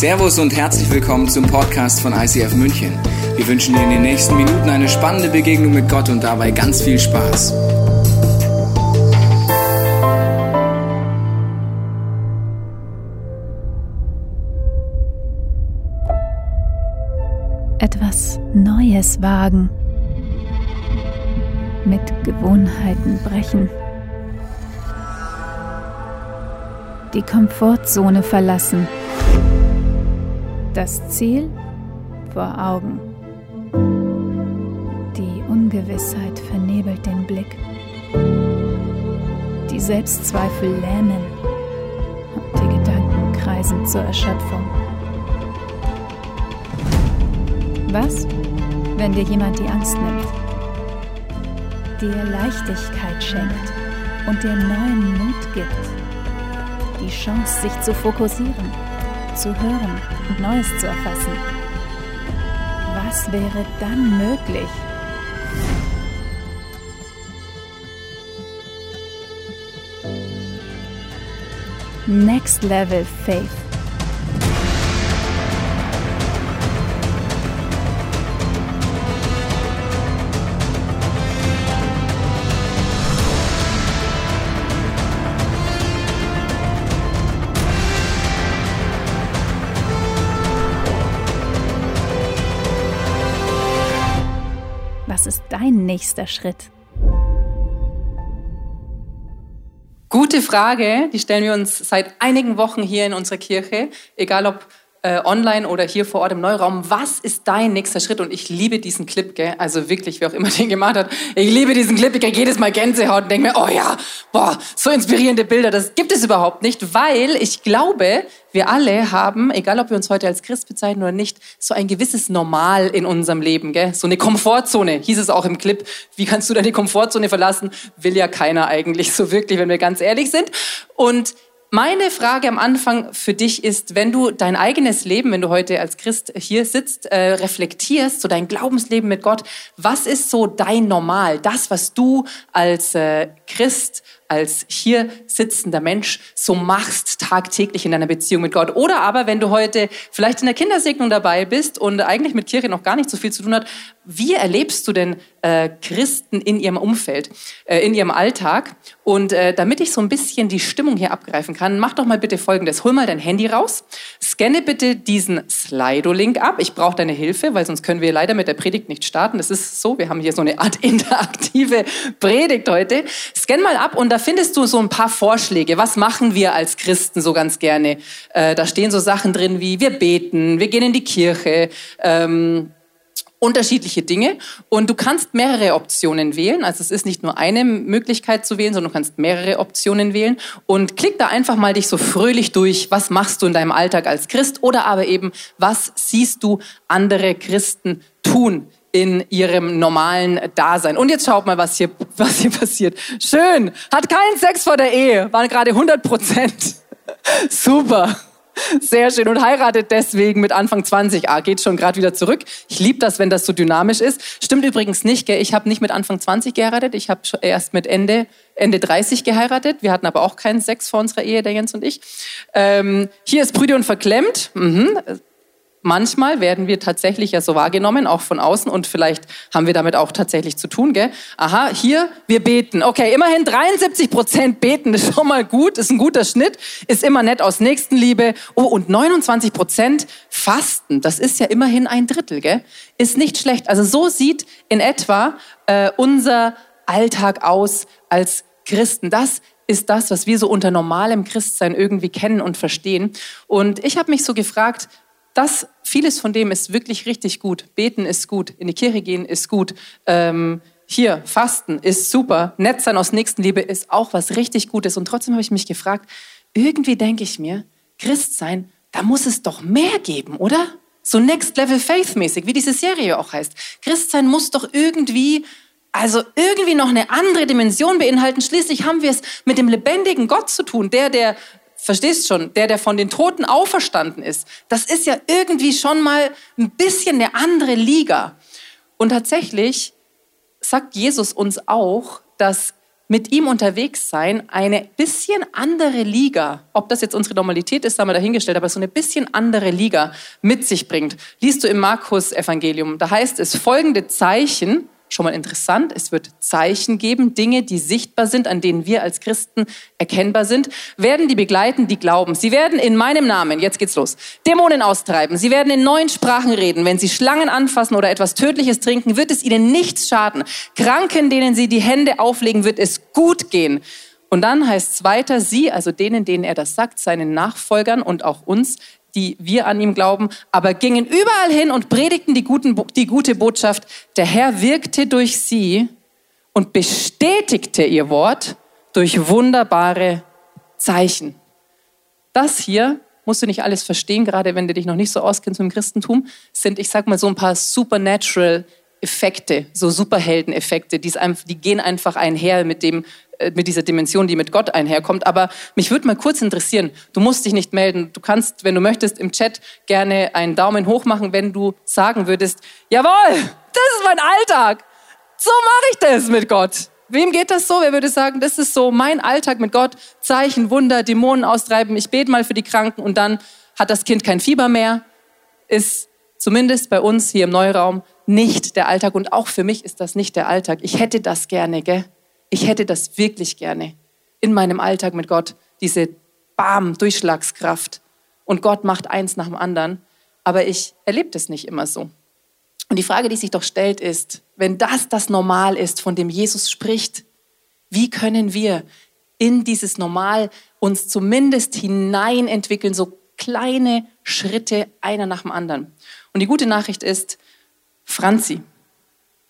Servus und herzlich willkommen zum Podcast von ICF München. Wir wünschen dir in den nächsten Minuten eine spannende Begegnung mit Gott und dabei ganz viel Spaß. Etwas Neues wagen. Mit Gewohnheiten brechen. Die Komfortzone verlassen das Ziel vor Augen. Die Ungewissheit vernebelt den Blick. Die Selbstzweifel lähmen und die Gedanken kreisen zur Erschöpfung. Was, wenn dir jemand die Angst nimmt, dir Leichtigkeit schenkt und dir neuen Mut gibt, die Chance, sich zu fokussieren? Zu hören und Neues zu erfassen. Was wäre dann möglich? Next Level Faith. Nächster Schritt? Gute Frage, die stellen wir uns seit einigen Wochen hier in unserer Kirche, egal ob äh, online oder hier vor Ort im Neuraum. Was ist dein nächster Schritt? Und ich liebe diesen Clip, gell? Also wirklich, wer auch immer den gemacht hat. Ich liebe diesen Clip. Ich kriege jedes Mal Gänsehaut und denke mir, oh ja, boah, so inspirierende Bilder. Das gibt es überhaupt nicht, weil ich glaube, wir alle haben, egal ob wir uns heute als Christ bezeichnen oder nicht, so ein gewisses Normal in unserem Leben, gell? So eine Komfortzone, hieß es auch im Clip. Wie kannst du deine Komfortzone verlassen? Will ja keiner eigentlich so wirklich, wenn wir ganz ehrlich sind. Und meine Frage am Anfang für dich ist, wenn du dein eigenes Leben, wenn du heute als Christ hier sitzt, äh, reflektierst, so dein Glaubensleben mit Gott, was ist so dein Normal? Das, was du als äh, Christ, als hier sitzender Mensch so machst tagtäglich in deiner Beziehung mit Gott. Oder aber, wenn du heute vielleicht in der Kindersegnung dabei bist und eigentlich mit Kirche noch gar nicht so viel zu tun hat, wie erlebst du denn äh, Christen in ihrem Umfeld, äh, in ihrem Alltag? Und äh, damit ich so ein bisschen die Stimmung hier abgreifen kann, mach doch mal bitte Folgendes. Hol mal dein Handy raus, scanne bitte diesen Slido-Link ab. Ich brauche deine Hilfe, weil sonst können wir leider mit der Predigt nicht starten. Das ist so, wir haben hier so eine Art interaktive Predigt heute. Scan mal ab und da findest du so ein paar Vorschläge. Was machen wir als Christen so ganz gerne? Äh, da stehen so Sachen drin wie wir beten, wir gehen in die Kirche, ähm, unterschiedliche Dinge und du kannst mehrere Optionen wählen. Also es ist nicht nur eine Möglichkeit zu wählen, sondern du kannst mehrere Optionen wählen und klick da einfach mal dich so fröhlich durch. Was machst du in deinem Alltag als Christ oder aber eben, was siehst du andere Christen tun in ihrem normalen Dasein. Und jetzt schaut mal, was hier, was hier passiert. Schön. Hat keinen Sex vor der Ehe. Waren gerade 100 Prozent. Super. Sehr schön. Und heiratet deswegen mit Anfang 20. Ah, geht schon gerade wieder zurück. Ich liebe das, wenn das so dynamisch ist. Stimmt übrigens nicht, gell? Ich habe nicht mit Anfang 20 geheiratet. Ich habe erst mit Ende, Ende 30 geheiratet. Wir hatten aber auch keinen Sex vor unserer Ehe, der Jens und ich. Ähm, hier ist Brüder und verklemmt. Mhm manchmal werden wir tatsächlich ja so wahrgenommen, auch von außen, und vielleicht haben wir damit auch tatsächlich zu tun, gell? Aha, hier, wir beten. Okay, immerhin 73 Prozent beten, ist schon mal gut, ist ein guter Schnitt, ist immer nett aus Nächstenliebe. Oh, und 29 Prozent fasten, das ist ja immerhin ein Drittel, gell? Ist nicht schlecht. Also so sieht in etwa äh, unser Alltag aus als Christen. Das ist das, was wir so unter normalem Christsein irgendwie kennen und verstehen. Und ich habe mich so gefragt, das, vieles von dem ist wirklich richtig gut. Beten ist gut, in die Kirche gehen ist gut. Ähm, hier, Fasten ist super. Nett sein aus Nächstenliebe ist auch was richtig Gutes. Und trotzdem habe ich mich gefragt, irgendwie denke ich mir, Christ sein, da muss es doch mehr geben, oder? So Next Level Faith mäßig, wie diese Serie auch heißt. Christ sein muss doch irgendwie, also irgendwie noch eine andere Dimension beinhalten. Schließlich haben wir es mit dem lebendigen Gott zu tun, der, der verstehst schon, der, der von den Toten auferstanden ist, das ist ja irgendwie schon mal ein bisschen eine andere Liga. Und tatsächlich sagt Jesus uns auch, dass mit ihm unterwegs sein, eine bisschen andere Liga, ob das jetzt unsere Normalität ist, haben wir dahingestellt, aber so eine bisschen andere Liga mit sich bringt. Liest du im Markus-Evangelium, da heißt es folgende Zeichen, schon mal interessant. Es wird Zeichen geben, Dinge, die sichtbar sind, an denen wir als Christen erkennbar sind, werden die begleiten, die glauben. Sie werden in meinem Namen, jetzt geht's los, Dämonen austreiben. Sie werden in neuen Sprachen reden. Wenn sie Schlangen anfassen oder etwas Tödliches trinken, wird es ihnen nichts schaden. Kranken, denen sie die Hände auflegen, wird es gut gehen. Und dann heißt es weiter, sie, also denen, denen er das sagt, seinen Nachfolgern und auch uns, die wir an ihm glauben, aber gingen überall hin und predigten die, guten, die gute Botschaft. Der Herr wirkte durch sie und bestätigte ihr Wort durch wunderbare Zeichen. Das hier musst du nicht alles verstehen, gerade wenn du dich noch nicht so auskennst mit dem Christentum, sind, ich sag mal, so ein paar supernatural Effekte, so Superhelden-Effekte, die, die gehen einfach einher mit dem, äh, mit dieser Dimension, die mit Gott einherkommt. Aber mich würde mal kurz interessieren, du musst dich nicht melden. Du kannst, wenn du möchtest, im Chat gerne einen Daumen hoch machen, wenn du sagen würdest, jawohl, das ist mein Alltag. So mache ich das mit Gott. Wem geht das so? Wer würde sagen, das ist so mein Alltag mit Gott? Zeichen, Wunder, Dämonen austreiben. Ich bete mal für die Kranken und dann hat das Kind kein Fieber mehr. Ist zumindest bei uns hier im Neuraum nicht der Alltag. Und auch für mich ist das nicht der Alltag. Ich hätte das gerne, gell? Ich hätte das wirklich gerne in meinem Alltag mit Gott, diese Bam, Durchschlagskraft. Und Gott macht eins nach dem anderen. Aber ich erlebe das nicht immer so. Und die Frage, die sich doch stellt, ist, wenn das das Normal ist, von dem Jesus spricht, wie können wir in dieses Normal uns zumindest hineinentwickeln, so kleine Schritte einer nach dem anderen? Und die gute Nachricht ist, Franzi,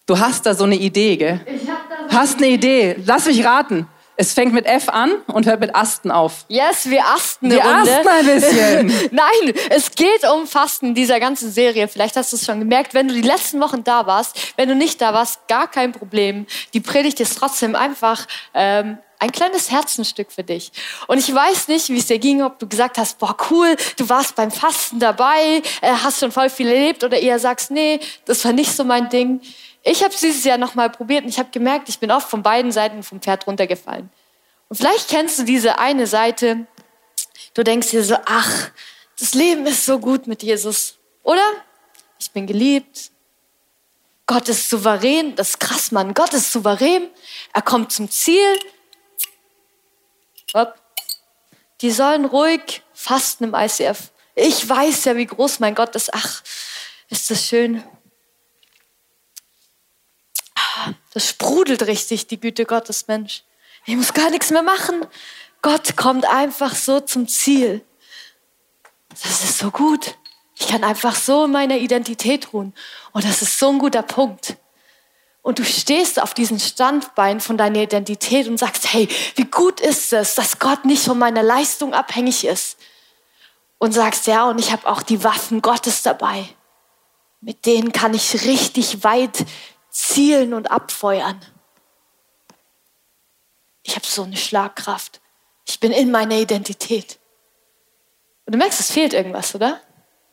du hast da so eine Idee, gell? Ich hab Hast eine Idee? Lass mich raten. Es fängt mit F an und hört mit Asten auf. Yes, wir asten eine wir Runde. asten ein bisschen. Nein, es geht um Fasten in dieser ganzen Serie. Vielleicht hast du es schon gemerkt, wenn du die letzten Wochen da warst. Wenn du nicht da warst, gar kein Problem. Die Predigt ist trotzdem einfach ähm, ein kleines Herzenstück für dich. Und ich weiß nicht, wie es dir ging, ob du gesagt hast, boah, cool, du warst beim Fasten dabei, äh, hast schon voll viel erlebt oder eher sagst, nee, das war nicht so mein Ding. Ich habe es dieses Jahr nochmal probiert und ich habe gemerkt, ich bin oft von beiden Seiten vom Pferd runtergefallen. Und vielleicht kennst du diese eine Seite, du denkst dir so, ach, das Leben ist so gut mit Jesus, oder? Ich bin geliebt. Gott ist souverän, das ist krass, Mann. Gott ist souverän. Er kommt zum Ziel. Hopp. Die sollen ruhig fasten im ICF. Ich weiß ja, wie groß mein Gott ist. Ach, ist das schön. Das sprudelt richtig, die Güte Gottes, Mensch. Ich muss gar nichts mehr machen. Gott kommt einfach so zum Ziel. Das ist so gut. Ich kann einfach so in meiner Identität ruhen. Und das ist so ein guter Punkt. Und du stehst auf diesem Standbein von deiner Identität und sagst, hey, wie gut ist es, dass Gott nicht von meiner Leistung abhängig ist. Und sagst, ja, und ich habe auch die Waffen Gottes dabei. Mit denen kann ich richtig weit zielen und abfeuern. Ich habe so eine Schlagkraft. Ich bin in meiner Identität. Und du merkst, es fehlt irgendwas, oder?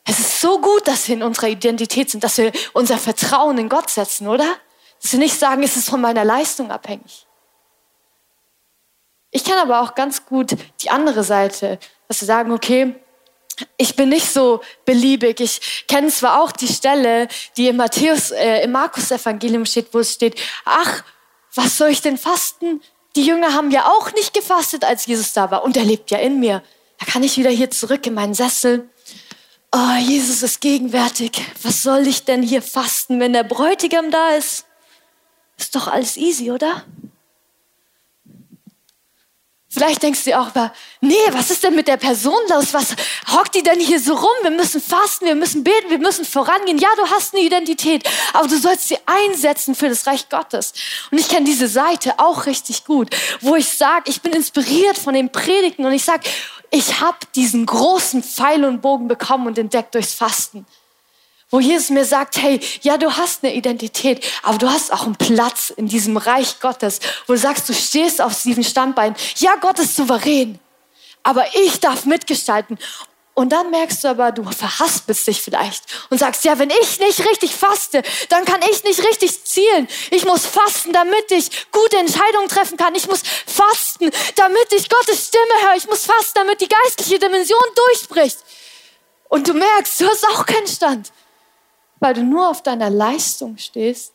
Es ist so gut, dass wir in unserer Identität sind, dass wir unser Vertrauen in Gott setzen, oder? Dass wir nicht sagen, es ist von meiner Leistung abhängig. Ich kann aber auch ganz gut die andere Seite, dass wir sagen, okay, ich bin nicht so beliebig. Ich kenne zwar auch die Stelle, die im Matthäus, äh, im Markus-Evangelium steht, wo es steht, ach, was soll ich denn fasten? Die Jünger haben ja auch nicht gefastet, als Jesus da war. Und er lebt ja in mir. Da kann ich wieder hier zurück in meinen Sessel. Oh, Jesus ist gegenwärtig. Was soll ich denn hier fasten, wenn der Bräutigam da ist? Ist doch alles easy, oder? Vielleicht denkst du dir auch nee, was ist denn mit der Person los? Was hockt die denn hier so rum? Wir müssen fasten, wir müssen beten, wir müssen vorangehen. Ja, du hast eine Identität, aber du sollst sie einsetzen für das Reich Gottes. Und ich kenne diese Seite auch richtig gut, wo ich sage, ich bin inspiriert von den Predigten und ich sage, ich habe diesen großen Pfeil und Bogen bekommen und entdeckt durchs Fasten wo Jesus mir sagt, hey, ja, du hast eine Identität, aber du hast auch einen Platz in diesem Reich Gottes, wo du sagst, du stehst auf diesem Standbein. Ja, Gott ist souverän, aber ich darf mitgestalten. Und dann merkst du aber, du verhaspelst dich vielleicht und sagst, ja, wenn ich nicht richtig faste, dann kann ich nicht richtig zielen. Ich muss fasten, damit ich gute Entscheidungen treffen kann. Ich muss fasten, damit ich Gottes Stimme höre. Ich muss fasten, damit die geistliche Dimension durchbricht. Und du merkst, du hast auch keinen Stand, weil du nur auf deiner Leistung stehst,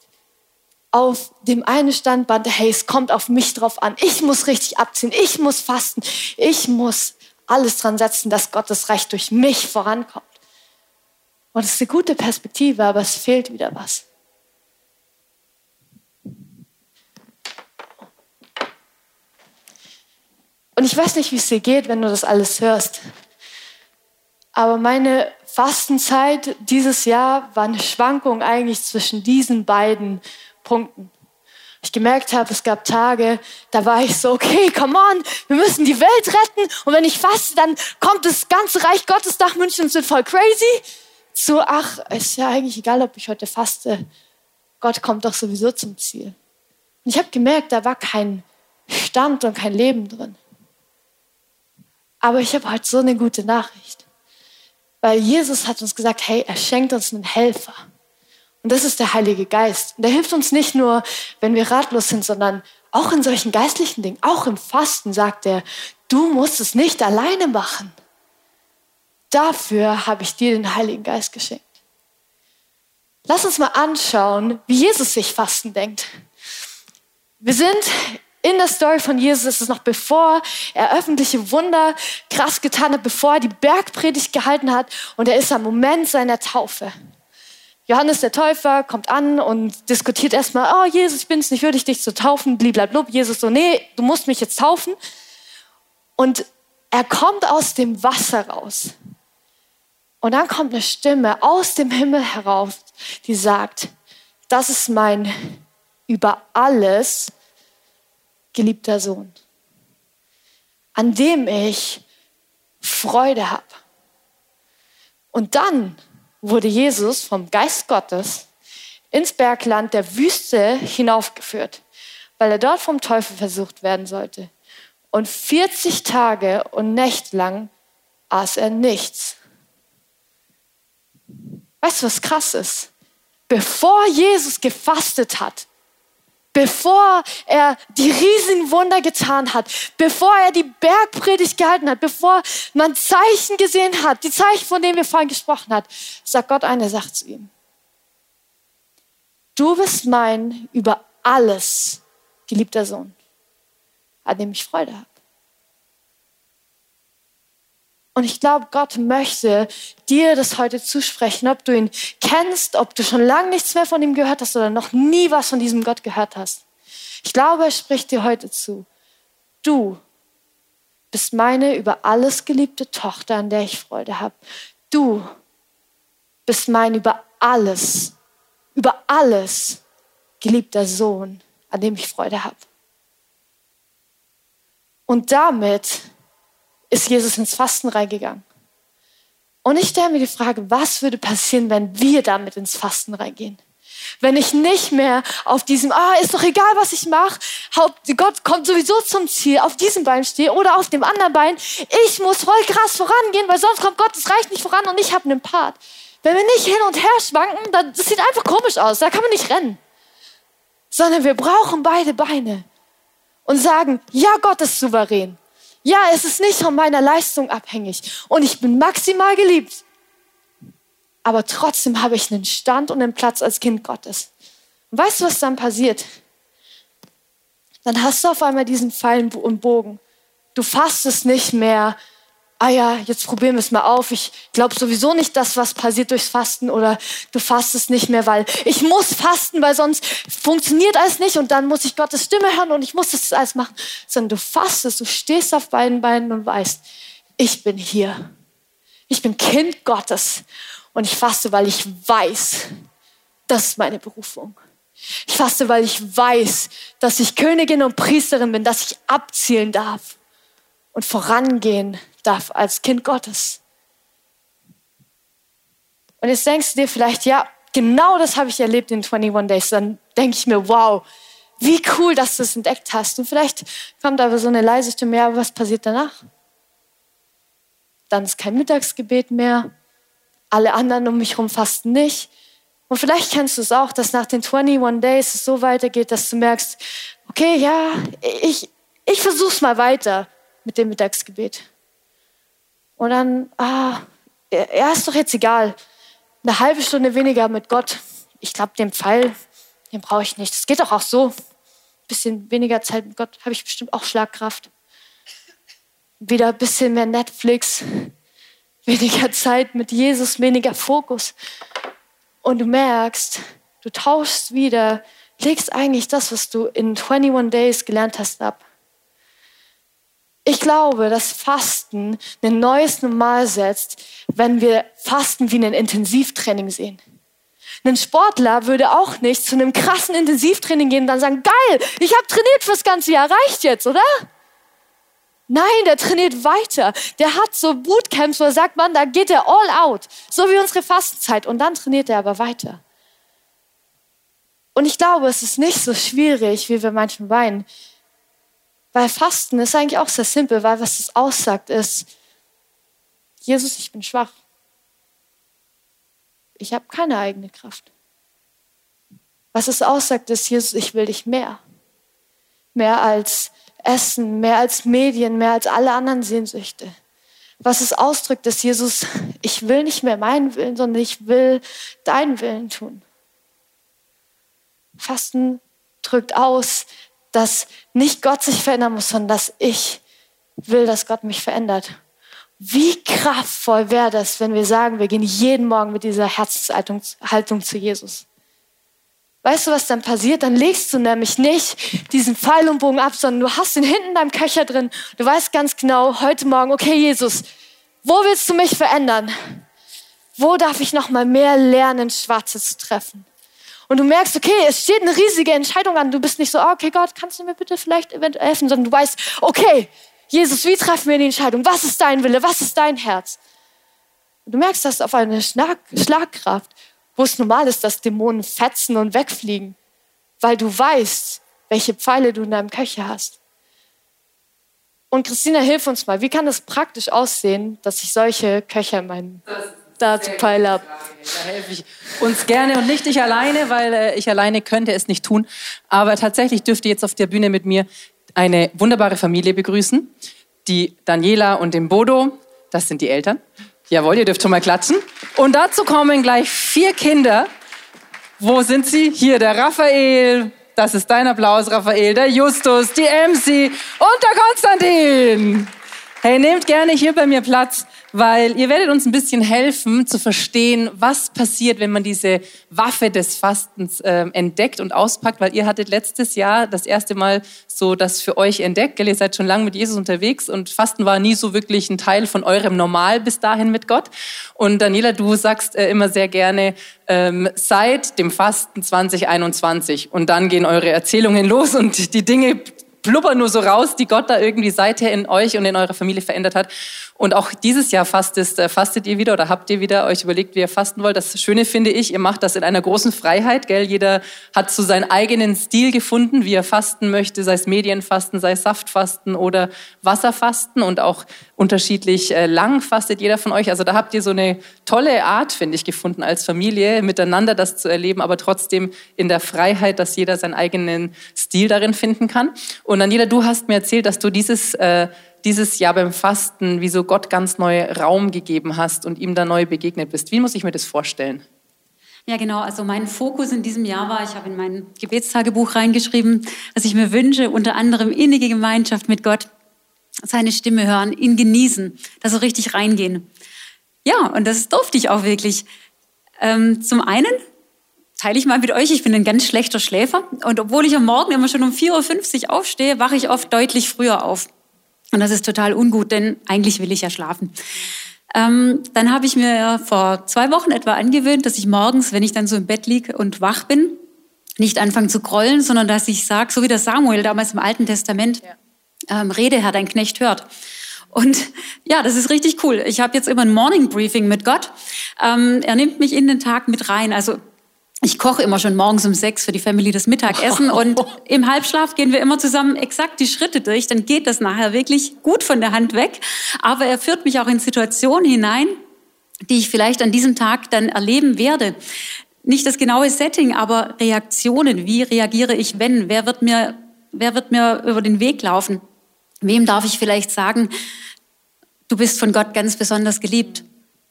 auf dem einen Standband, hey, es kommt auf mich drauf an. Ich muss richtig abziehen. Ich muss fasten. Ich muss alles dran setzen, dass Gottes Reich durch mich vorankommt. Und es ist eine gute Perspektive, aber es fehlt wieder was. Und ich weiß nicht, wie es dir geht, wenn du das alles hörst. Aber meine Fastenzeit dieses Jahr war eine Schwankung eigentlich zwischen diesen beiden Punkten ich gemerkt habe, es gab Tage, da war ich so, okay, come on, wir müssen die Welt retten. Und wenn ich faste, dann kommt das ganze Reich Gottes nach München und wird voll crazy. So, ach, ist ja eigentlich egal, ob ich heute faste. Gott kommt doch sowieso zum Ziel. Und ich habe gemerkt, da war kein Stand und kein Leben drin. Aber ich habe heute so eine gute Nachricht. Weil Jesus hat uns gesagt, hey, er schenkt uns einen Helfer. Und das ist der Heilige Geist. Und der hilft uns nicht nur, wenn wir ratlos sind, sondern auch in solchen geistlichen Dingen, auch im Fasten sagt er, du musst es nicht alleine machen. Dafür habe ich dir den Heiligen Geist geschenkt. Lass uns mal anschauen, wie Jesus sich Fasten denkt. Wir sind in der Story von Jesus, es ist noch bevor er öffentliche Wunder krass getan hat, bevor er die Bergpredigt gehalten hat und er ist am Moment seiner Taufe. Johannes der Täufer kommt an und diskutiert erstmal, oh Jesus, ich bin es nicht würdig, dich zu taufen, bliblablub. Jesus so, nee, du musst mich jetzt taufen. Und er kommt aus dem Wasser raus. Und dann kommt eine Stimme aus dem Himmel herauf, die sagt, das ist mein über alles geliebter Sohn, an dem ich Freude habe. Und dann wurde Jesus vom Geist Gottes ins Bergland der Wüste hinaufgeführt, weil er dort vom Teufel versucht werden sollte. Und 40 Tage und Nächte lang aß er nichts. Weißt du, was krass ist? Bevor Jesus gefastet hat, bevor er die Riesenwunder getan hat, bevor er die Bergpredigt gehalten hat, bevor man Zeichen gesehen hat, die Zeichen, von denen wir vorhin gesprochen haben, sagt Gott eine Sache zu ihm. Du bist mein über alles geliebter Sohn, an dem ich Freude habe. Und ich glaube, Gott möchte dir das heute zusprechen, ob du ihn kennst, ob du schon lange nichts mehr von ihm gehört hast oder noch nie was von diesem Gott gehört hast. Ich glaube, er spricht dir heute zu. Du bist meine über alles geliebte Tochter, an der ich Freude habe. Du bist mein über alles, über alles geliebter Sohn, an dem ich Freude habe. Und damit ist Jesus ins Fasten reingegangen. Und ich stelle mir die Frage, was würde passieren, wenn wir damit ins Fasten reingehen? Wenn ich nicht mehr auf diesem, ah, ist doch egal, was ich mache, Gott kommt sowieso zum Ziel, auf diesem Bein stehe oder auf dem anderen Bein. Ich muss voll krass vorangehen, weil sonst kommt Gott, es reicht nicht voran und ich habe einen Part. Wenn wir nicht hin und her schwanken, dann, das sieht einfach komisch aus, da kann man nicht rennen. Sondern wir brauchen beide Beine und sagen, ja, Gott ist souverän. Ja, es ist nicht von meiner Leistung abhängig und ich bin maximal geliebt. Aber trotzdem habe ich einen Stand und einen Platz als Kind Gottes. Weißt du, was dann passiert? Dann hast du auf einmal diesen Pfeil und Bogen. Du fasst es nicht mehr ah ja, jetzt probieren wir es mal auf. Ich glaube sowieso nicht, dass was passiert durchs Fasten oder du fastest nicht mehr, weil ich muss fasten, weil sonst funktioniert alles nicht und dann muss ich Gottes Stimme hören und ich muss das alles machen. Sondern du fastest, du stehst auf beiden Beinen und weißt, ich bin hier. Ich bin Kind Gottes und ich faste, weil ich weiß, das ist meine Berufung. Ich faste, weil ich weiß, dass ich Königin und Priesterin bin, dass ich abzielen darf und vorangehen darf als Kind Gottes. Und jetzt denkst du dir vielleicht, ja, genau das habe ich erlebt in 21 Days. Dann denke ich mir, wow, wie cool, dass du es entdeckt hast. Und vielleicht kommt aber so eine leise Stimme, ja, was passiert danach? dann ist kein Mittagsgebet mehr. Alle anderen um mich herum fasten nicht. Und vielleicht kennst du es auch, dass nach den 21 Days es so weitergeht, dass du merkst, okay, ja, ich, ich versuch's mal weiter mit dem Mittagsgebet. Und dann, ah, ja, ist doch jetzt egal. Eine halbe Stunde weniger mit Gott. Ich glaube, den Pfeil, den brauche ich nicht. Es geht doch auch so. Ein bisschen weniger Zeit mit Gott habe ich bestimmt auch Schlagkraft. Wieder ein bisschen mehr Netflix, weniger Zeit mit Jesus, weniger Fokus. Und du merkst, du tauschst wieder, legst eigentlich das, was du in 21 Days gelernt hast, ab. Ich glaube, dass Fasten ein neues Normal setzt, wenn wir Fasten wie ein Intensivtraining sehen. Ein Sportler würde auch nicht zu einem krassen Intensivtraining gehen und dann sagen, geil, ich habe trainiert fürs ganze Jahr, reicht jetzt, oder? Nein, der trainiert weiter. Der hat so Bootcamps, wo er sagt, man, da geht er all out. So wie unsere Fastenzeit. Und dann trainiert er aber weiter. Und ich glaube, es ist nicht so schwierig, wie wir manchmal meinen. Weil Fasten ist eigentlich auch sehr simpel, weil was es aussagt ist, Jesus, ich bin schwach. Ich habe keine eigene Kraft. Was es aussagt ist, Jesus, ich will dich mehr. Mehr als Essen, mehr als Medien, mehr als alle anderen Sehnsüchte. Was es ausdrückt, ist, Jesus, ich will nicht mehr meinen Willen, sondern ich will deinen Willen tun. Fasten drückt aus, dass nicht Gott sich verändern muss, sondern dass ich will, dass Gott mich verändert. Wie kraftvoll wäre das, wenn wir sagen, wir gehen jeden Morgen mit dieser Herzenshaltung zu Jesus. Weißt du, was dann passiert? Dann legst du nämlich nicht diesen Pfeil und Bogen ab, sondern du hast ihn hinten in deinem Köcher drin. Du weißt ganz genau, heute Morgen, okay, Jesus, wo willst du mich verändern? Wo darf ich noch mal mehr lernen, Schwarze zu treffen? Und du merkst, okay, es steht eine riesige Entscheidung an. Du bist nicht so, oh, okay, Gott, kannst du mir bitte vielleicht eventuell helfen, sondern du weißt, okay, Jesus, wie treffen wir die Entscheidung? Was ist dein Wille? Was ist dein Herz? Und du merkst das auf eine Schlag Schlagkraft wo es normal ist, dass Dämonen fetzen und wegfliegen, weil du weißt, welche Pfeile du in deinem Köcher hast. Und Christina, hilf uns mal, wie kann das praktisch aussehen, dass ich solche Köcher in meinem Dartpfeil habe? Da helfe ich uns gerne und nicht ich alleine, weil äh, ich alleine könnte es nicht tun. Aber tatsächlich dürfte jetzt auf der Bühne mit mir eine wunderbare Familie begrüßen. Die Daniela und den Bodo, das sind die Eltern. Jawohl, ihr dürft schon mal klatschen. Und dazu kommen gleich vier Kinder. Wo sind sie? Hier der Raphael. Das ist dein Applaus, Raphael. Der Justus, die MC und der Konstantin. Hey, nehmt gerne hier bei mir Platz weil ihr werdet uns ein bisschen helfen zu verstehen, was passiert, wenn man diese Waffe des Fastens äh, entdeckt und auspackt, weil ihr hattet letztes Jahr das erste Mal so das für euch entdeckt. Gell? Ihr seid schon lange mit Jesus unterwegs und Fasten war nie so wirklich ein Teil von eurem Normal bis dahin mit Gott. Und Daniela, du sagst äh, immer sehr gerne, ähm, seit dem Fasten 2021 und dann gehen eure Erzählungen los und die Dinge blubbern nur so raus, die Gott da irgendwie seither in euch und in eurer Familie verändert hat. Und auch dieses Jahr fastet, äh, fastet ihr wieder oder habt ihr wieder euch überlegt, wie ihr fasten wollt. Das Schöne finde ich, ihr macht das in einer großen Freiheit, gell? Jeder hat so seinen eigenen Stil gefunden, wie er fasten möchte, sei es Medienfasten, sei es Saftfasten oder Wasserfasten und auch unterschiedlich äh, lang fastet jeder von euch. Also da habt ihr so eine tolle Art, finde ich, gefunden als Familie, miteinander das zu erleben, aber trotzdem in der Freiheit, dass jeder seinen eigenen Stil darin finden kann. Und Daniela, du hast mir erzählt, dass du dieses äh, dieses Jahr beim Fasten, wie so Gott ganz neu Raum gegeben hast und ihm da neu begegnet bist. Wie muss ich mir das vorstellen? Ja, genau. Also mein Fokus in diesem Jahr war, ich habe in mein Gebetstagebuch reingeschrieben, dass ich mir wünsche, unter anderem innige Gemeinschaft mit Gott, seine Stimme hören, ihn genießen, da so richtig reingehen. Ja, und das durfte ich auch wirklich. Ähm, zum einen teile ich mal mit euch, ich bin ein ganz schlechter Schläfer und obwohl ich am Morgen immer schon um 4.50 Uhr aufstehe, wache ich oft deutlich früher auf. Und das ist total ungut, denn eigentlich will ich ja schlafen. Ähm, dann habe ich mir vor zwei Wochen etwa angewöhnt, dass ich morgens, wenn ich dann so im Bett liege und wach bin, nicht anfange zu grollen, sondern dass ich sage, so wie der Samuel damals im Alten Testament, ja. ähm, rede, Herr, dein Knecht hört. Und ja, das ist richtig cool. Ich habe jetzt immer ein Morning Briefing mit Gott. Ähm, er nimmt mich in den Tag mit rein. Also ich koche immer schon morgens um sechs für die Family das Mittagessen und im Halbschlaf gehen wir immer zusammen exakt die Schritte durch. Dann geht das nachher wirklich gut von der Hand weg. Aber er führt mich auch in Situationen hinein, die ich vielleicht an diesem Tag dann erleben werde. Nicht das genaue Setting, aber Reaktionen. Wie reagiere ich, wenn? Wer wird mir, wer wird mir über den Weg laufen? Wem darf ich vielleicht sagen, du bist von Gott ganz besonders geliebt?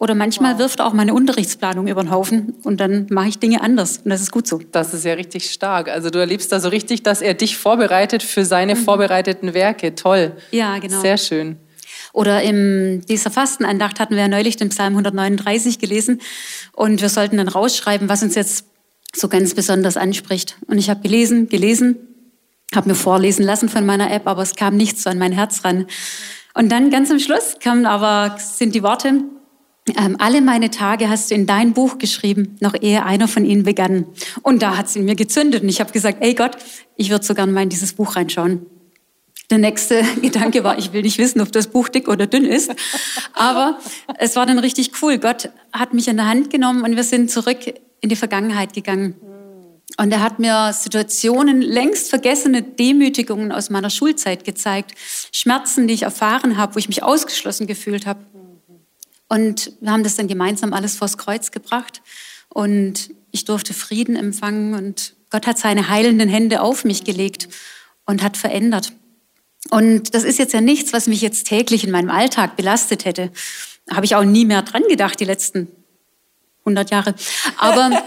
Oder manchmal wow. wirft auch meine Unterrichtsplanung über den Haufen und dann mache ich Dinge anders. Und das ist gut so. Das ist ja richtig stark. Also du erlebst da so richtig, dass er dich vorbereitet für seine mhm. vorbereiteten Werke. Toll. Ja, genau. Sehr schön. Oder in dieser Fastenandacht hatten wir ja neulich den Psalm 139 gelesen und wir sollten dann rausschreiben, was uns jetzt so ganz besonders anspricht. Und ich habe gelesen, gelesen, habe mir vorlesen lassen von meiner App, aber es kam nichts so an mein Herz ran. Und dann ganz am Schluss kamen aber sind die Worte, ähm, alle meine Tage hast du in dein Buch geschrieben, noch ehe einer von ihnen begann. Und da hat es in mir gezündet und ich habe gesagt, ey Gott, ich würde so gerne mal in dieses Buch reinschauen. Der nächste Gedanke war, ich will nicht wissen, ob das Buch dick oder dünn ist. Aber es war dann richtig cool. Gott hat mich an der Hand genommen und wir sind zurück in die Vergangenheit gegangen. Und er hat mir Situationen, längst vergessene Demütigungen aus meiner Schulzeit gezeigt. Schmerzen, die ich erfahren habe, wo ich mich ausgeschlossen gefühlt habe. Und wir haben das dann gemeinsam alles vors Kreuz gebracht. Und ich durfte Frieden empfangen. Und Gott hat seine heilenden Hände auf mich gelegt und hat verändert. Und das ist jetzt ja nichts, was mich jetzt täglich in meinem Alltag belastet hätte. Habe ich auch nie mehr dran gedacht, die letzten 100 Jahre. Aber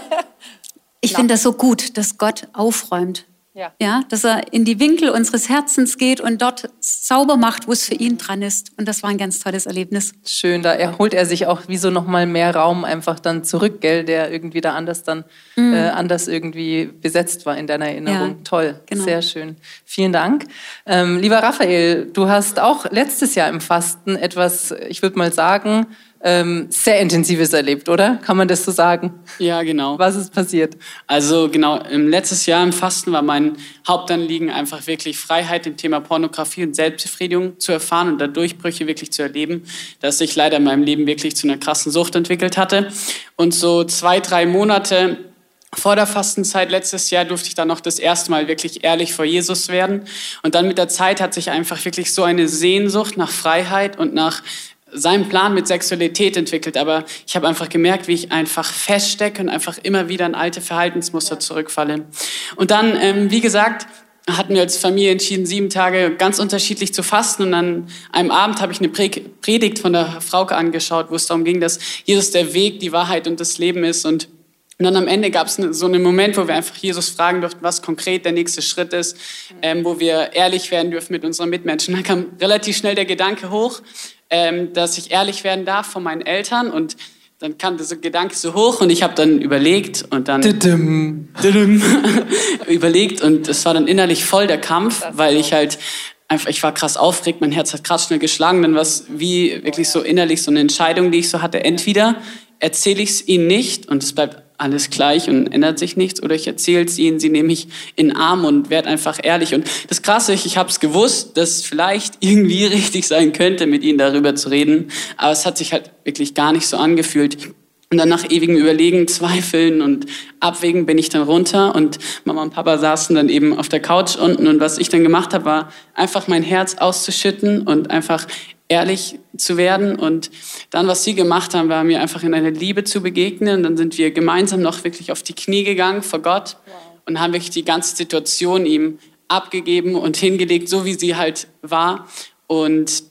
ich finde das so gut, dass Gott aufräumt ja. ja, dass er in die Winkel unseres Herzens geht und dort sauber macht, wo es für ihn dran ist. Und das war ein ganz tolles Erlebnis. Schön, da erholt er sich auch wie so nochmal mehr Raum einfach dann zurück, gell, der irgendwie da anders dann mhm. äh, anders irgendwie besetzt war in deiner Erinnerung. Ja, Toll, genau. sehr schön. Vielen Dank. Ähm, lieber Raphael, du hast auch letztes Jahr im Fasten etwas, ich würde mal sagen, ähm, sehr Intensives erlebt, oder? Kann man das so sagen? Ja, genau. Was ist passiert? Also genau, im letztes Jahr im Fasten war mein Hauptanliegen einfach wirklich Freiheit im Thema Pornografie und Selbstbefriedigung zu erfahren und da Durchbrüche wirklich zu erleben, dass sich leider in meinem Leben wirklich zu einer krassen Sucht entwickelt hatte. Und so zwei, drei Monate vor der Fastenzeit letztes Jahr durfte ich dann noch das erste Mal wirklich ehrlich vor Jesus werden. Und dann mit der Zeit hat sich einfach wirklich so eine Sehnsucht nach Freiheit und nach seinen Plan mit Sexualität entwickelt, aber ich habe einfach gemerkt, wie ich einfach feststecke und einfach immer wieder in alte Verhaltensmuster zurückfalle. Und dann, ähm, wie gesagt, hatten wir als Familie entschieden, sieben Tage ganz unterschiedlich zu fasten. Und an einem Abend habe ich eine Predigt von der Frauke angeschaut, wo es darum ging, dass Jesus der Weg, die Wahrheit und das Leben ist. Und dann am Ende gab es so einen Moment, wo wir einfach Jesus fragen durften, was konkret der nächste Schritt ist, ähm, wo wir ehrlich werden dürfen mit unseren Mitmenschen. Dann kam relativ schnell der Gedanke hoch, ähm, dass ich ehrlich werden darf von meinen Eltern. Und dann kam dieser Gedanke so hoch und ich habe dann überlegt und dann überlegt und es war dann innerlich voll der Kampf, weil ich halt einfach, ich war krass aufgeregt, mein Herz hat krass schnell geschlagen, dann war es wie wirklich so innerlich so eine Entscheidung, die ich so hatte, entweder erzähle ich es ihnen nicht und es bleibt alles gleich und ändert sich nichts oder ich erzähle es ihnen, sie nehme ich in den Arm und werde einfach ehrlich. Und das Krasse, ist, ich habe es gewusst, dass vielleicht irgendwie richtig sein könnte, mit ihnen darüber zu reden, aber es hat sich halt wirklich gar nicht so angefühlt. Und dann nach ewigem Überlegen, Zweifeln und Abwägen bin ich dann runter und Mama und Papa saßen dann eben auf der Couch unten und was ich dann gemacht habe, war einfach mein Herz auszuschütten und einfach ehrlich zu werden. Und dann, was sie gemacht haben, war mir einfach in einer Liebe zu begegnen. Und dann sind wir gemeinsam noch wirklich auf die Knie gegangen vor Gott und haben wirklich die ganze Situation ihm abgegeben und hingelegt, so wie sie halt war. Und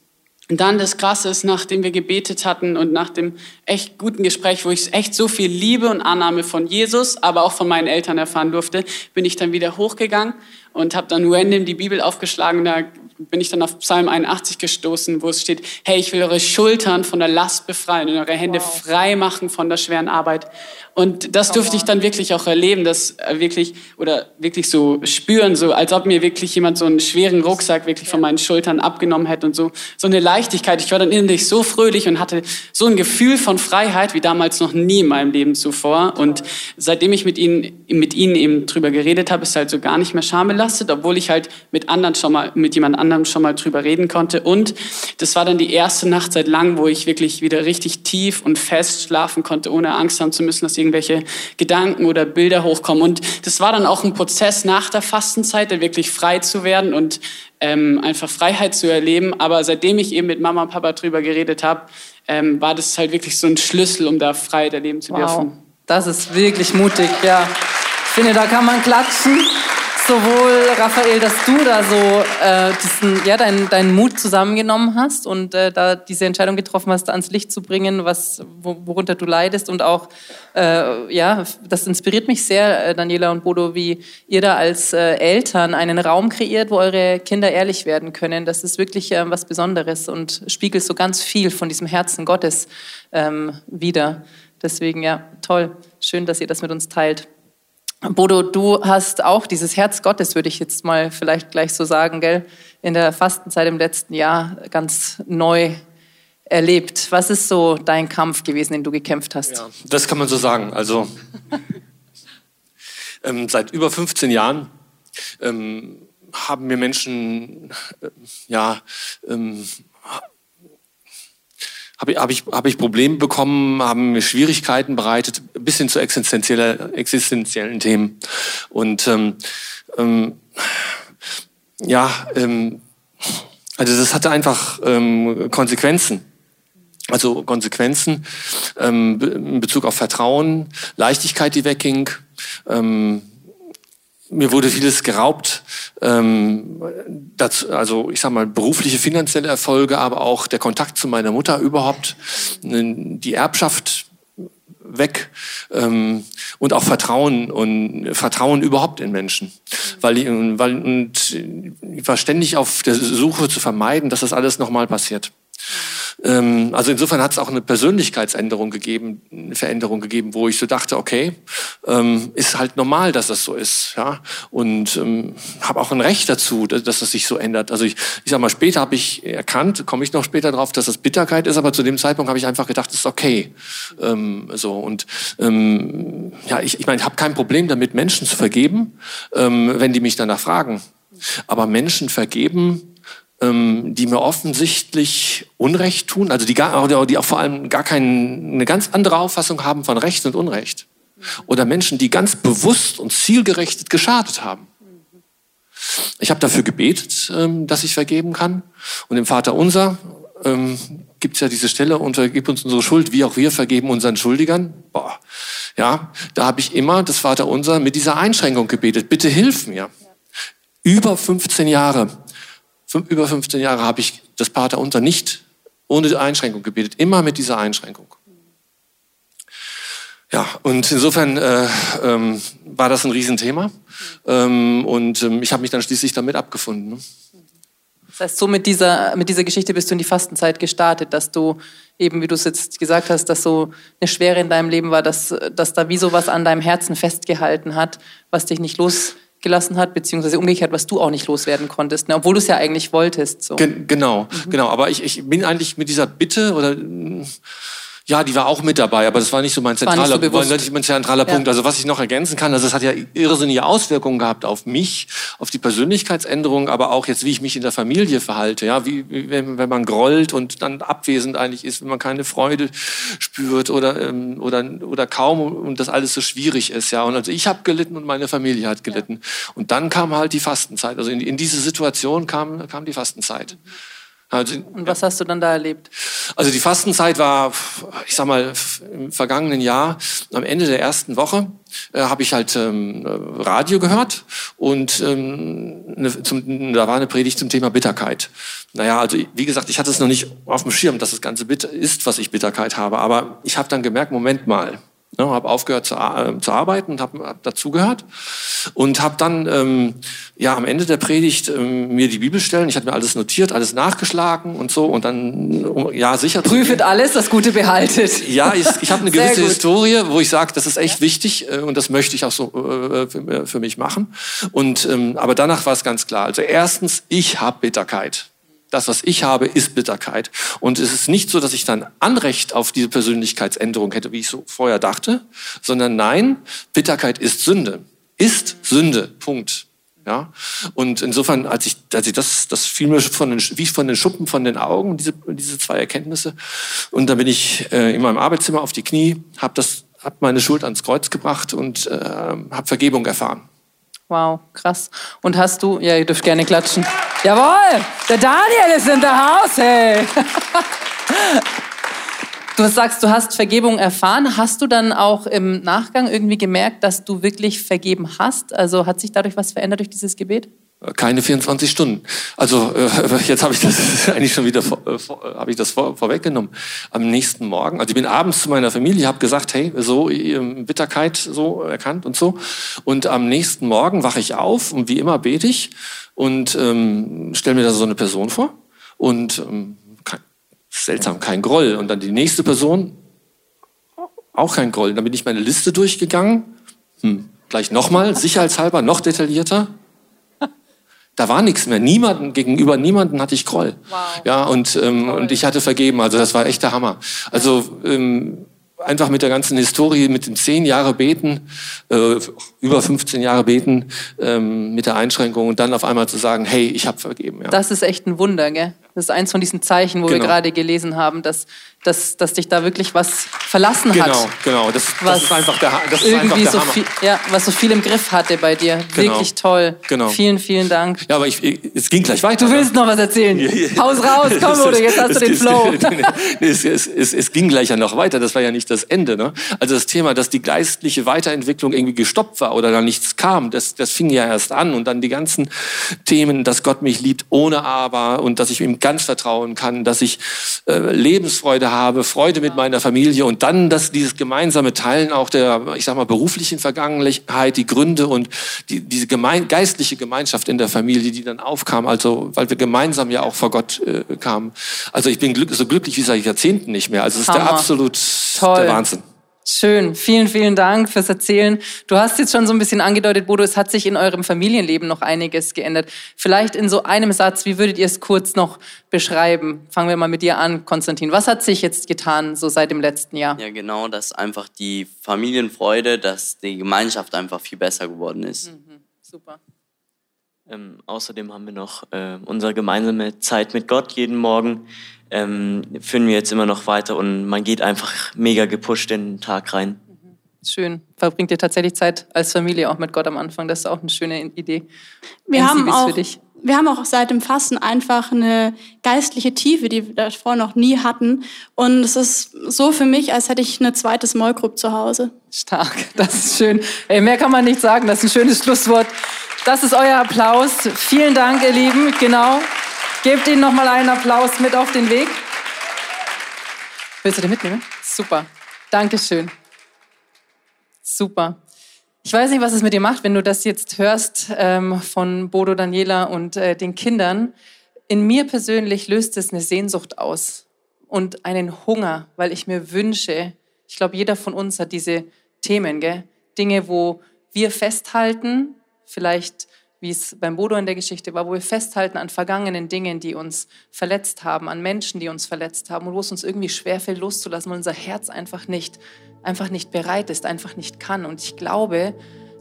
dann das Krasse ist, nachdem wir gebetet hatten und nach dem echt guten Gespräch, wo ich echt so viel Liebe und Annahme von Jesus, aber auch von meinen Eltern erfahren durfte, bin ich dann wieder hochgegangen und habe dann random die Bibel aufgeschlagen. Da bin ich dann auf Psalm 81 gestoßen, wo es steht, hey, ich will eure Schultern von der Last befreien und eure Hände wow. frei machen von der schweren Arbeit. Und das durfte ich dann wirklich auch erleben, das äh, wirklich, oder wirklich so spüren, so als ob mir wirklich jemand so einen schweren Rucksack wirklich von meinen Schultern abgenommen hätte und so, so eine Leichtigkeit. Ich war dann innerlich so fröhlich und hatte so ein Gefühl von Freiheit wie damals noch nie in meinem Leben zuvor. Und seitdem ich mit ihnen, mit ihnen eben drüber geredet habe, ist halt so gar nicht mehr schambelastet, obwohl ich halt mit anderen schon mal, mit jemand anderem schon mal drüber reden konnte. Und das war dann die erste Nacht seit langem, wo ich wirklich wieder richtig tief und fest schlafen konnte, ohne Angst haben zu müssen, dass irgendwelche Gedanken oder Bilder hochkommen. Und das war dann auch ein Prozess nach der Fastenzeit, da wirklich frei zu werden und ähm, einfach Freiheit zu erleben. Aber seitdem ich eben mit Mama und Papa drüber geredet habe, ähm, war das halt wirklich so ein Schlüssel, um da Freiheit erleben zu Wow, dürfen. das ist wirklich mutig, ja. Ich finde, da kann man klatschen. Sowohl, Raphael, dass du da so äh, diesen, ja, deinen deinen Mut zusammengenommen hast und äh, da diese Entscheidung getroffen hast, ans Licht zu bringen, was, wo, worunter du leidest. Und auch, äh, ja, das inspiriert mich sehr, äh, Daniela und Bodo, wie ihr da als äh, Eltern einen Raum kreiert, wo eure Kinder ehrlich werden können. Das ist wirklich äh, was Besonderes und spiegelt so ganz viel von diesem Herzen Gottes ähm, wider. Deswegen, ja, toll. Schön, dass ihr das mit uns teilt. Bodo, du hast auch dieses Herz Gottes, würde ich jetzt mal vielleicht gleich so sagen, gell, in der Fastenzeit im letzten Jahr ganz neu erlebt. Was ist so dein Kampf gewesen, den du gekämpft hast? Ja, das kann man so sagen. Also ähm, seit über 15 Jahren ähm, haben mir Menschen, äh, ja, ähm, habe ich, hab ich, hab ich Probleme bekommen, haben mir Schwierigkeiten bereitet, bis hin zu existenzieller, existenziellen Themen. Und ähm, ähm, ja, ähm, also das hatte einfach ähm, Konsequenzen. Also Konsequenzen ähm, in Bezug auf Vertrauen, Leichtigkeit, die wegging. Ähm, mir wurde vieles geraubt. Ähm, dazu, also ich sag mal berufliche, finanzielle Erfolge, aber auch der Kontakt zu meiner Mutter überhaupt, die Erbschaft weg ähm, und auch Vertrauen und Vertrauen überhaupt in Menschen, weil, weil und ich war ständig auf der Suche zu vermeiden, dass das alles nochmal passiert. Ähm, also insofern hat es auch eine Persönlichkeitsänderung gegeben, eine Veränderung gegeben, wo ich so dachte, okay, ähm, ist halt normal, dass das so ist, ja, und ähm, habe auch ein Recht dazu, dass, das sich so ändert. Also ich, ich sag mal, später habe ich erkannt, komme ich noch später drauf, dass das Bitterkeit ist, aber zu dem Zeitpunkt habe ich einfach gedacht, das ist okay, ähm, so und ähm, ja, ich, ich meine, ich habe kein Problem damit, Menschen zu vergeben, ähm, wenn die mich danach fragen, aber Menschen vergeben ähm, die mir offensichtlich Unrecht tun, also die, gar, die auch vor allem gar keine eine ganz andere Auffassung haben von Recht und Unrecht. Oder Menschen, die ganz bewusst und zielgerichtet geschadet haben. Ich habe dafür gebetet, ähm, dass ich vergeben kann. Und im Vater Unser ähm, gibt es ja diese Stelle, und vergib uns unsere Schuld, wie auch wir vergeben unseren Schuldigern. Boah. Ja, da habe ich immer das Vater Unser mit dieser Einschränkung gebetet. Bitte hilf mir. Über 15 Jahre über 15 Jahre habe ich das Pater unter nicht ohne Einschränkung gebetet, immer mit dieser Einschränkung. Ja, und insofern äh, ähm, war das ein Riesenthema ähm, und ähm, ich habe mich dann schließlich damit abgefunden. Ne? Das heißt, so mit dieser, mit dieser Geschichte bist du in die Fastenzeit gestartet, dass du eben, wie du es jetzt gesagt hast, dass so eine Schwere in deinem Leben war, dass, dass da wie so was an deinem Herzen festgehalten hat, was dich nicht losgelassen hat, beziehungsweise umgekehrt, was du auch nicht loswerden konntest, ne? obwohl du es ja eigentlich wolltest. So. Gen genau, genau. Aber ich, ich bin eigentlich mit dieser Bitte oder ja, die war auch mit dabei, aber das war nicht so mein zentraler, so bewusst. mein zentraler Ja. Punkt. Also was ich noch ergänzen kann, also es hat ja irrsinnige Auswirkungen gehabt auf mich, auf die Persönlichkeitsänderung, aber auch jetzt, wie ich mich in der Familie verhalte. Ja, wie, wie wenn, wenn man grollt und dann abwesend eigentlich ist, wenn man keine Freude spürt oder ähm, oder oder kaum und das alles so schwierig ist. Ja, und also ich habe gelitten und meine Familie hat gelitten. Und dann kam halt die Fastenzeit. Also in, in diese Situation kam kam die Fastenzeit. Also, Und was hast du dann da erlebt? also die Fastenzeit war, ich sag mal, im vergangenen Jahr, am Ende der ersten Woche, äh, habe ich halt ähm, Radio gehört und ähm, ne, zum, da war eine Predigt zum Thema Bitterkeit. Naja, also wie gesagt, ich hatte es noch nicht auf dem Schirm, dass das Ganze bitter ist, was ich Bitterkeit habe. Aber ich habe dann gemerkt, Moment mal, Ne, habe aufgehört zu, äh, zu arbeiten und habe hab dazugehört und habe dann ähm, ja am Ende der Predigt ähm, mir die Bibelstellen, ich hatte mir alles notiert, alles nachgeschlagen und so und dann um, ja sicher Prüfet alles, das Gute behaltet. ja, ich, ich habe eine gewisse. Historie, wo ich sage, das ist echt wichtig äh, und das möchte ich auch so äh, für, für mich machen. Und ähm, aber danach war es ganz klar. Also erstens, ich habe Bitterkeit. Das, was ich habe, ist Bitterkeit. Und es ist nicht so, dass ich dann Anrecht auf diese Persönlichkeitsänderung hätte, wie ich so vorher dachte, sondern nein, Bitterkeit ist Sünde. Ist Sünde. Punkt. Ja, und insofern, als ich, als ich das, das fiel mir von den, wie von den Schuppen von den Augen, diese, diese zwei Erkenntnisse. Und dann bin ich äh, in meinem Arbeitszimmer auf die Knie, habe hab meine Schuld ans Kreuz gebracht und äh, habe Vergebung erfahren. Wow, krass. Und hast du, ja, ihr dürft gerne klatschen. Jawohl, der Daniel ist in der Haus, hey. Du sagst, du hast Vergebung erfahren. Hast du dann auch im Nachgang irgendwie gemerkt, dass du wirklich vergeben hast? Also hat sich dadurch was verändert durch dieses Gebet? Keine 24 Stunden. Also äh, jetzt habe ich das eigentlich schon wieder äh, vor, habe ich das vor, vorweggenommen. Am nächsten Morgen, also ich bin abends zu meiner Familie, habe gesagt, hey, so Bitterkeit so erkannt und so. Und am nächsten Morgen wache ich auf und wie immer bete ich und ähm, stelle mir da so eine Person vor und ähm, seltsam, kein Groll. Und dann die nächste Person, auch kein Groll. Dann bin ich meine Liste durchgegangen. Hm, gleich nochmal, sicherheitshalber, noch detaillierter. Da war nichts mehr. Niemanden, gegenüber niemanden hatte ich Groll. Wow. Ja, und, ähm, und ich hatte vergeben. Also das war echt der Hammer. Also ähm, einfach mit der ganzen Historie, mit den zehn Jahre Beten, äh, über 15 Jahre Beten, ähm, mit der Einschränkung und dann auf einmal zu sagen, hey, ich habe vergeben. Ja. Das ist echt ein Wunder, gell? Das ist eins von diesen Zeichen, wo genau. wir gerade gelesen haben, dass, dass, dass dich da wirklich was verlassen hat. Genau, genau. Das, das ist einfach der, das ist irgendwie einfach der so Hammer. viel, ja, was so viel im Griff hatte bei dir. Genau. Wirklich toll. Genau. Vielen, vielen Dank. Ja, aber ich, es ging gleich weiter. Du willst ne? noch was erzählen? Haus raus, komm, oder jetzt hast du den Flow. Es, es, es, es ging gleich ja noch weiter. Das war ja nicht das Ende. Ne? Also das Thema, dass die geistliche Weiterentwicklung irgendwie gestoppt war oder da nichts kam, das, das fing ja erst an. Und dann die ganzen Themen, dass Gott mich liebt ohne Aber und dass ich ihm ganz vertrauen kann, dass ich äh, Lebensfreude habe, Freude mit meiner Familie und dann, dass dieses gemeinsame Teilen auch der, ich sag mal, beruflichen Vergangenheit, die Gründe und die, diese gemein, geistliche Gemeinschaft in der Familie, die dann aufkam, also weil wir gemeinsam ja auch vor Gott äh, kamen. Also ich bin glück, so glücklich wie seit Jahrzehnten nicht mehr. Also es ist Hammer. der absolut Toll. der Wahnsinn. Schön, vielen, vielen Dank fürs Erzählen. Du hast jetzt schon so ein bisschen angedeutet, Bodo, es hat sich in eurem Familienleben noch einiges geändert. Vielleicht in so einem Satz, wie würdet ihr es kurz noch beschreiben? Fangen wir mal mit dir an, Konstantin. Was hat sich jetzt getan, so seit dem letzten Jahr? Ja, genau, dass einfach die Familienfreude, dass die Gemeinschaft einfach viel besser geworden ist. Mhm, super. Ähm, außerdem haben wir noch äh, unsere gemeinsame Zeit mit Gott jeden Morgen. Ähm, führen wir jetzt immer noch weiter und man geht einfach mega gepusht in den Tag rein. Schön. Verbringt ihr tatsächlich Zeit als Familie auch mit Gott am Anfang? Das ist auch eine schöne Idee. Wir haben auch für dich? wir haben auch seit dem Fasten einfach eine geistliche Tiefe, die wir davor noch nie hatten. Und es ist so für mich, als hätte ich eine zweite Small Group zu Hause. Stark, das ist schön. Ey, mehr kann man nicht sagen, das ist ein schönes Schlusswort. Das ist euer Applaus. Vielen Dank, ihr Lieben. Genau. Gebt ihnen nochmal einen Applaus mit auf den Weg. Willst du den mitnehmen? Super. Dankeschön. Super. Ich weiß nicht, was es mit dir macht, wenn du das jetzt hörst ähm, von Bodo, Daniela und äh, den Kindern. In mir persönlich löst es eine Sehnsucht aus und einen Hunger, weil ich mir wünsche, ich glaube, jeder von uns hat diese Themen, gell? Dinge, wo wir festhalten, vielleicht wie es beim Bodo in der Geschichte war, wo wir festhalten an vergangenen Dingen, die uns verletzt haben, an Menschen, die uns verletzt haben und wo es uns irgendwie schwerfällt loszulassen, weil unser Herz einfach nicht, einfach nicht bereit ist, einfach nicht kann. Und ich glaube,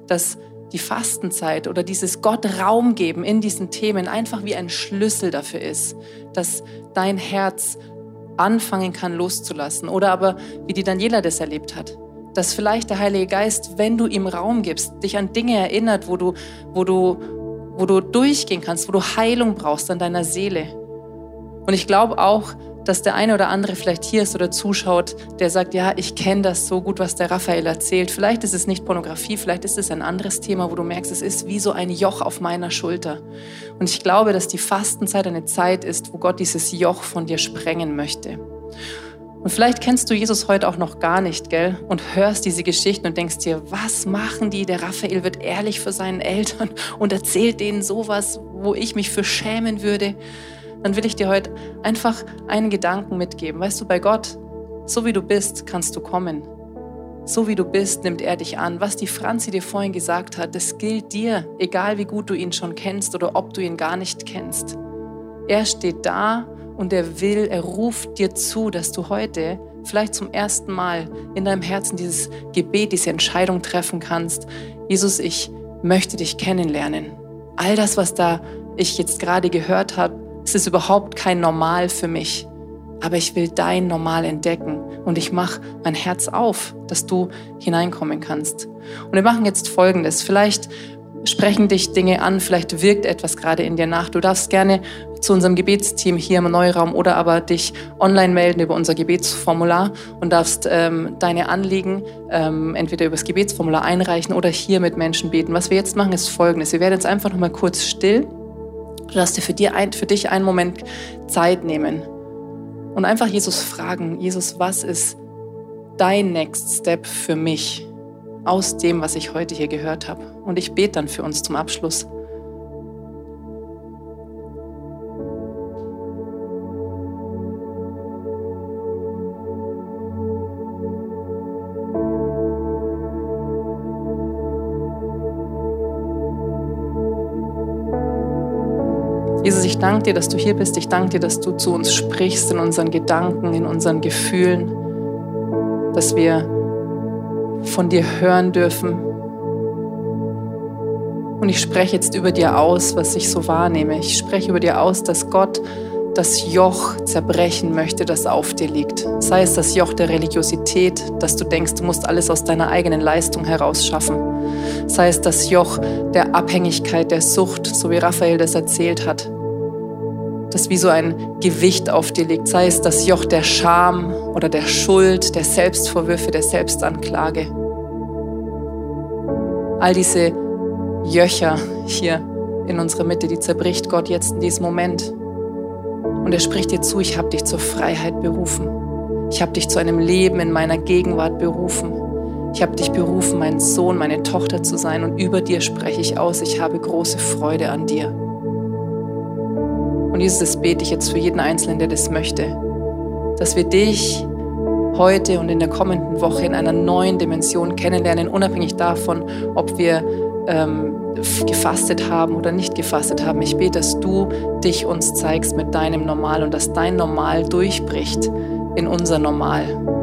dass die Fastenzeit oder dieses Gott Raum geben in diesen Themen einfach wie ein Schlüssel dafür ist, dass dein Herz anfangen kann loszulassen. Oder aber, wie die Daniela das erlebt hat, dass vielleicht der Heilige Geist, wenn du ihm Raum gibst, dich an Dinge erinnert, wo du, wo du, wo du durchgehen kannst, wo du Heilung brauchst an deiner Seele. Und ich glaube auch, dass der eine oder andere vielleicht hier ist oder zuschaut, der sagt, ja, ich kenne das so gut, was der Raphael erzählt. Vielleicht ist es nicht Pornografie, vielleicht ist es ein anderes Thema, wo du merkst, es ist wie so ein Joch auf meiner Schulter. Und ich glaube, dass die Fastenzeit eine Zeit ist, wo Gott dieses Joch von dir sprengen möchte. Und vielleicht kennst du Jesus heute auch noch gar nicht, gell? Und hörst diese Geschichten und denkst dir, was machen die? Der Raphael wird ehrlich für seinen Eltern und erzählt denen sowas, wo ich mich für schämen würde. Dann will ich dir heute einfach einen Gedanken mitgeben. Weißt du, bei Gott, so wie du bist, kannst du kommen. So wie du bist, nimmt er dich an. Was die Franzi dir vorhin gesagt hat, das gilt dir, egal wie gut du ihn schon kennst oder ob du ihn gar nicht kennst. Er steht da und er will, er ruft dir zu, dass du heute vielleicht zum ersten Mal in deinem Herzen dieses Gebet, diese Entscheidung treffen kannst. Jesus, ich möchte dich kennenlernen. all das, was da ich jetzt gerade gehört habe, es ist überhaupt kein Normal für mich. Aber ich will dein Normal entdecken und ich mache mein Herz auf, dass du hineinkommen kannst. Und wir machen jetzt Folgendes. Vielleicht sprechen dich Dinge an, vielleicht wirkt etwas gerade in dir nach. Du darfst gerne zu unserem Gebetsteam hier im Neuraum oder aber dich online melden über unser Gebetsformular und darfst ähm, deine Anliegen ähm, entweder über das Gebetsformular einreichen oder hier mit Menschen beten. Was wir jetzt machen, ist folgendes. Wir werden jetzt einfach nochmal kurz still. Du darfst dir für, dir ein, für dich einen Moment Zeit nehmen und einfach Jesus fragen, Jesus, was ist dein Next Step für mich? aus dem, was ich heute hier gehört habe. Und ich bete dann für uns zum Abschluss. Danke dir, dass du hier bist. Ich danke dir, dass du zu uns sprichst in unseren Gedanken, in unseren Gefühlen, dass wir von dir hören dürfen. Und ich spreche jetzt über dir aus, was ich so wahrnehme. Ich spreche über dir aus, dass Gott das Joch zerbrechen möchte, das auf dir liegt. Sei es das Joch der Religiosität, dass du denkst, du musst alles aus deiner eigenen Leistung herausschaffen. Sei es das Joch der Abhängigkeit, der Sucht, so wie Raphael das erzählt hat, das wie so ein Gewicht auf dir liegt. Sei es das Joch der Scham oder der Schuld, der Selbstvorwürfe, der Selbstanklage. All diese Jöcher hier in unserer Mitte, die zerbricht Gott jetzt in diesem Moment. Und er spricht dir zu, ich habe dich zur Freiheit berufen. Ich habe dich zu einem Leben in meiner Gegenwart berufen. Ich habe dich berufen, mein Sohn, meine Tochter zu sein. Und über dir spreche ich aus, ich habe große Freude an dir. Und Jesus, das bete ich jetzt für jeden Einzelnen, der das möchte, dass wir dich heute und in der kommenden Woche in einer neuen Dimension kennenlernen, unabhängig davon, ob wir ähm, gefastet haben oder nicht gefastet haben. Ich bete, dass du dich uns zeigst mit deinem Normal und dass dein Normal durchbricht in unser Normal.